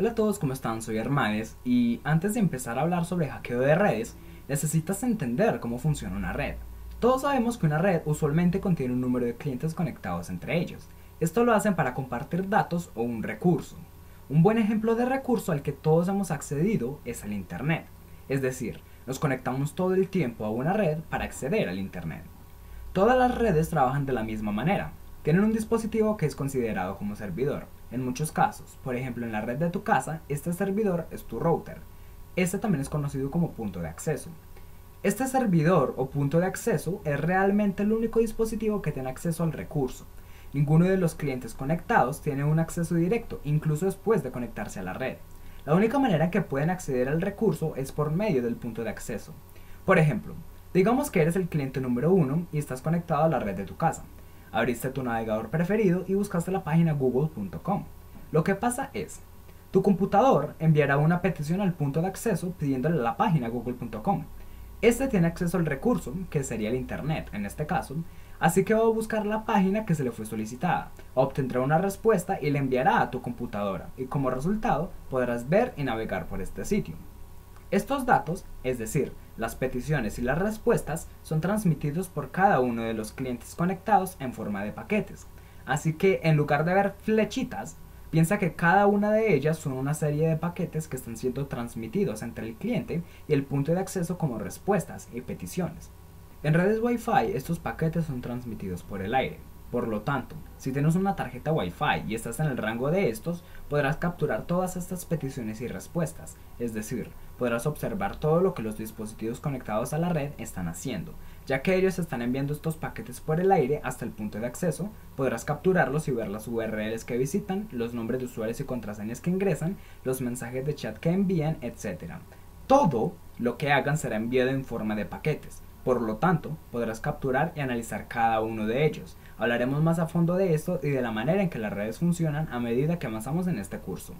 Hola a todos, ¿cómo están? Soy Hermanes y antes de empezar a hablar sobre hackeo de redes, necesitas entender cómo funciona una red. Todos sabemos que una red usualmente contiene un número de clientes conectados entre ellos. Esto lo hacen para compartir datos o un recurso. Un buen ejemplo de recurso al que todos hemos accedido es el Internet. Es decir, nos conectamos todo el tiempo a una red para acceder al Internet. Todas las redes trabajan de la misma manera. Tienen un dispositivo que es considerado como servidor. En muchos casos, por ejemplo en la red de tu casa, este servidor es tu router. Este también es conocido como punto de acceso. Este servidor o punto de acceso es realmente el único dispositivo que tiene acceso al recurso. Ninguno de los clientes conectados tiene un acceso directo, incluso después de conectarse a la red. La única manera que pueden acceder al recurso es por medio del punto de acceso. Por ejemplo, digamos que eres el cliente número 1 y estás conectado a la red de tu casa abriste tu navegador preferido y buscaste la página google.com. Lo que pasa es, tu computador enviará una petición al punto de acceso pidiéndole la página google.com. Este tiene acceso al recurso, que sería el Internet en este caso, así que va a buscar la página que se le fue solicitada, obtendrá una respuesta y la enviará a tu computadora, y como resultado podrás ver y navegar por este sitio. Estos datos, es decir, las peticiones y las respuestas, son transmitidos por cada uno de los clientes conectados en forma de paquetes. Así que en lugar de ver flechitas, piensa que cada una de ellas son una serie de paquetes que están siendo transmitidos entre el cliente y el punto de acceso como respuestas y peticiones. En redes Wi-Fi estos paquetes son transmitidos por el aire. Por lo tanto, si tienes una tarjeta Wi-Fi y estás en el rango de estos, podrás capturar todas estas peticiones y respuestas, es decir, podrás observar todo lo que los dispositivos conectados a la red están haciendo, ya que ellos están enviando estos paquetes por el aire hasta el punto de acceso, podrás capturarlos y ver las URLs que visitan, los nombres de usuarios y contraseñas que ingresan, los mensajes de chat que envían, etc. Todo lo que hagan será enviado en forma de paquetes, por lo tanto, podrás capturar y analizar cada uno de ellos. Hablaremos más a fondo de esto y de la manera en que las redes funcionan a medida que avanzamos en este curso.